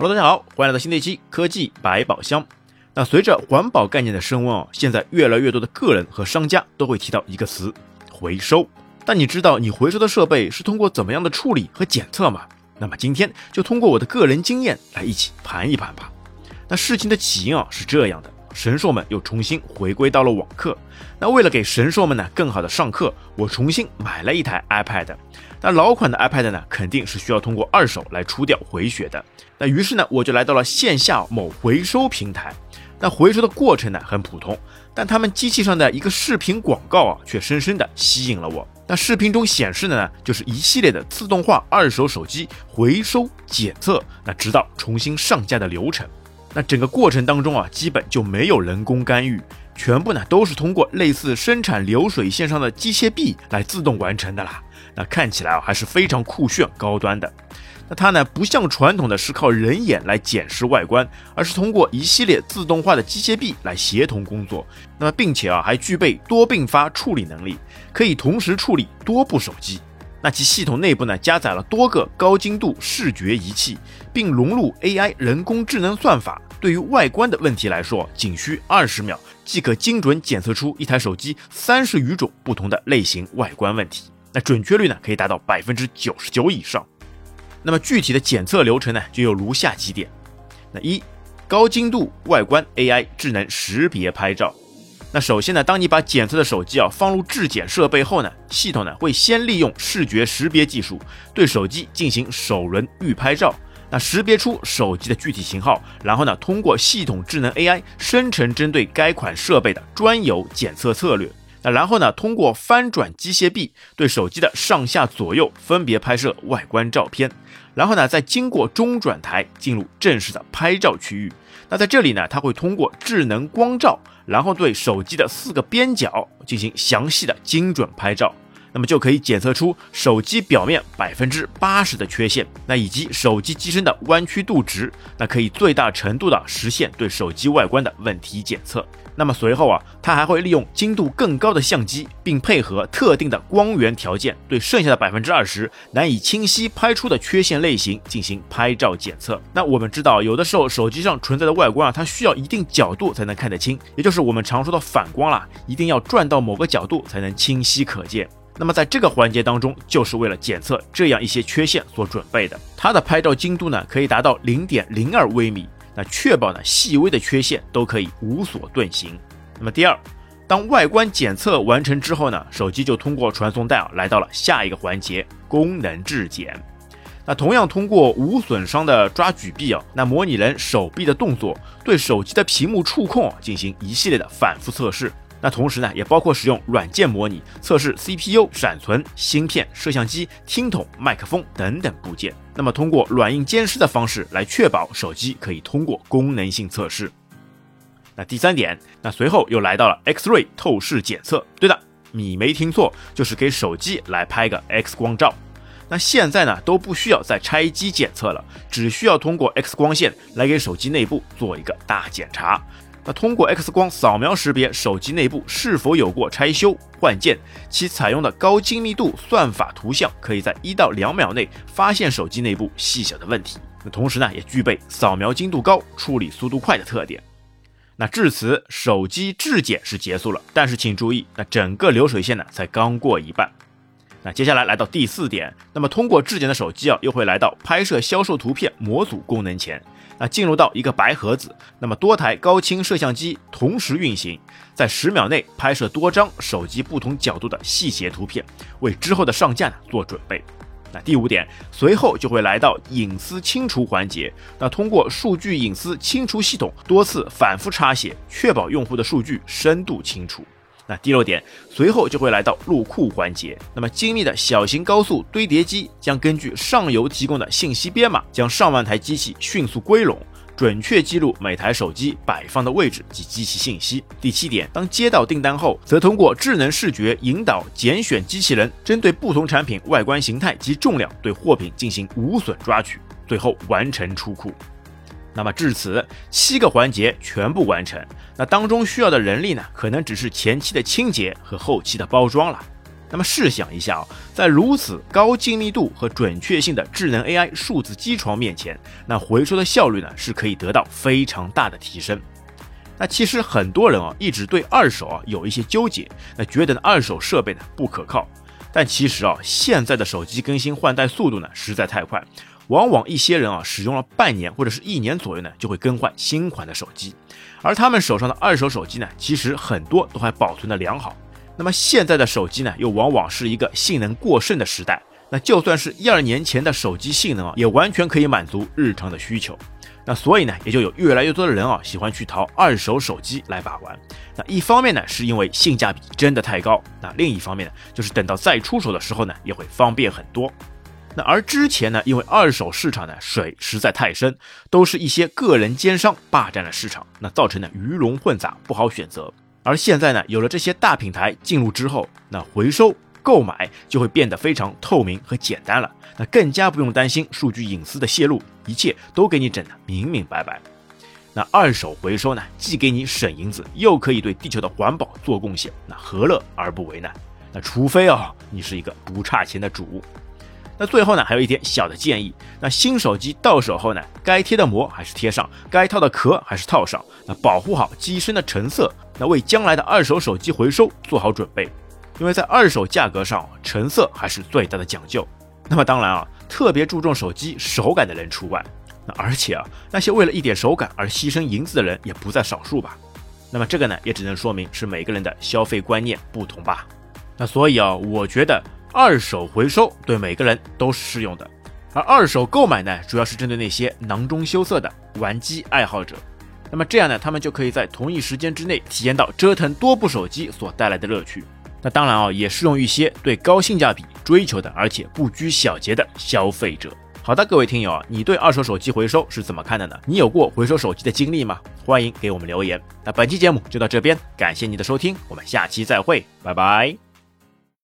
Hello，大家好，欢迎来到新的一期科技百宝箱。那随着环保概念的升温哦，现在越来越多的个人和商家都会提到一个词——回收。但你知道你回收的设备是通过怎么样的处理和检测吗？那么今天就通过我的个人经验来一起盘一盘吧。那事情的起因啊是这样的。神兽们又重新回归到了网课。那为了给神兽们呢更好的上课，我重新买了一台 iPad。那老款的 iPad 呢，肯定是需要通过二手来出掉回血的。那于是呢，我就来到了线下某回收平台。那回收的过程呢很普通，但他们机器上的一个视频广告啊，却深深的吸引了我。那视频中显示的呢，就是一系列的自动化二手手机回收检测，那直到重新上架的流程。那整个过程当中啊，基本就没有人工干预，全部呢都是通过类似生产流水线上的机械臂来自动完成的啦。那看起来啊还是非常酷炫高端的。那它呢不像传统的是靠人眼来检视外观，而是通过一系列自动化的机械臂来协同工作。那么并且啊还具备多并发处理能力，可以同时处理多部手机。那其系统内部呢，加载了多个高精度视觉仪器，并融入 AI 人工智能算法。对于外观的问题来说，仅需二十秒即可精准检测出一台手机三十余种不同的类型外观问题。那准确率呢，可以达到百分之九十九以上。那么具体的检测流程呢，就有如下几点：那一，高精度外观 AI 智能识别拍照。那首先呢，当你把检测的手机啊放入质检设备后呢，系统呢会先利用视觉识别技术对手机进行首轮预拍照，那识别出手机的具体型号，然后呢通过系统智能 AI 生成针对该款设备的专有检测策略，那然后呢通过翻转机械臂对手机的上下左右分别拍摄外观照片，然后呢再经过中转台进入正式的拍照区域。那在这里呢，它会通过智能光照，然后对手机的四个边角进行详细的精准拍照，那么就可以检测出手机表面百分之八十的缺陷，那以及手机机身的弯曲度值，那可以最大程度的实现对手机外观的问题检测。那么随后啊，它还会利用精度更高的相机，并配合特定的光源条件，对剩下的百分之二十难以清晰拍出的缺陷类型进行拍照检测。那我们知道，有的时候手机上存在的外观啊，它需要一定角度才能看得清，也就是我们常说的反光啦，一定要转到某个角度才能清晰可见。那么在这个环节当中，就是为了检测这样一些缺陷所准备的。它的拍照精度呢，可以达到零点零二微米。那确保呢，细微的缺陷都可以无所遁形。那么第二，当外观检测完成之后呢，手机就通过传送带啊，来到了下一个环节——功能质检。那同样通过无损伤的抓举臂啊，那模拟人手臂的动作，对手机的屏幕触控啊进行一系列的反复测试。那同时呢，也包括使用软件模拟测试 CPU、闪存、芯片、摄像机、听筒、麦克风等等部件。那么通过软硬兼施的方式来确保手机可以通过功能性测试。那第三点，那随后又来到了 X-ray 透视检测。对的，你没听错，就是给手机来拍个 X 光照。那现在呢都不需要再拆机检测了，只需要通过 X 光线来给手机内部做一个大检查。那通过 X 光扫描识别手机内部是否有过拆修换件，其采用的高精密度算法图像，可以在一到两秒内发现手机内部细小的问题。那同时呢，也具备扫描精度高、处理速度快的特点。那至此，手机质检是结束了，但是请注意，那整个流水线呢才刚过一半。那接下来来到第四点，那么通过质检的手机啊，又会来到拍摄销售图片模组功能前。那进入到一个白盒子，那么多台高清摄像机同时运行，在十秒内拍摄多张手机不同角度的细节图片，为之后的上架呢做准备。那第五点，随后就会来到隐私清除环节，那通过数据隐私清除系统多次反复插写，确保用户的数据深度清除。那第六点，随后就会来到入库环节。那么精密的小型高速堆叠机将根据上游提供的信息编码，将上万台机器迅速归拢，准确记录每台手机摆放的位置及机器信息。第七点，当接到订单后，则通过智能视觉引导拣选机器人，针对不同产品外观形态及重量，对货品进行无损抓取，最后完成出库。那么至此，七个环节全部完成。那当中需要的人力呢，可能只是前期的清洁和后期的包装了。那么试想一下啊，在如此高精密度和准确性的智能 AI 数字机床面前，那回收的效率呢是可以得到非常大的提升。那其实很多人啊一直对二手啊有一些纠结，那觉得呢二手设备呢不可靠。但其实啊现在的手机更新换代速度呢实在太快，往往一些人啊使用了半年或者是一年左右呢就会更换新款的手机，而他们手上的二手手机呢其实很多都还保存的良好。那么现在的手机呢，又往往是一个性能过剩的时代。那就算是一二年前的手机性能啊，也完全可以满足日常的需求。那所以呢，也就有越来越多的人啊，喜欢去淘二手手机来把玩。那一方面呢，是因为性价比真的太高；那另一方面呢，就是等到再出手的时候呢，也会方便很多。那而之前呢，因为二手市场呢水实在太深，都是一些个人奸商霸占了市场，那造成的鱼龙混杂，不好选择。而现在呢，有了这些大品牌进入之后，那回收购买就会变得非常透明和简单了。那更加不用担心数据隐私的泄露，一切都给你整得明明白白。那二手回收呢，既给你省银子，又可以对地球的环保做贡献，那何乐而不为呢？那除非啊，你是一个不差钱的主。那最后呢，还有一点小的建议。那新手机到手后呢，该贴的膜还是贴上，该套的壳还是套上。那保护好机身的成色，那为将来的二手手机回收做好准备。因为在二手价格上，成色还是最大的讲究。那么当然啊，特别注重手机手感的人除外。那而且啊，那些为了一点手感而牺牲银子的人也不在少数吧。那么这个呢，也只能说明是每个人的消费观念不同吧。那所以啊，我觉得。二手回收对每个人都是适用的，而二手购买呢，主要是针对那些囊中羞涩的玩机爱好者。那么这样呢，他们就可以在同一时间之内体验到折腾多部手机所带来的乐趣。那当然啊，也适用于一些对高性价比追求的，而且不拘小节的消费者。好的，各位听友啊，你对二手手机回收是怎么看的呢？你有过回收手机的经历吗？欢迎给我们留言。那本期节目就到这边，感谢你的收听，我们下期再会，拜拜。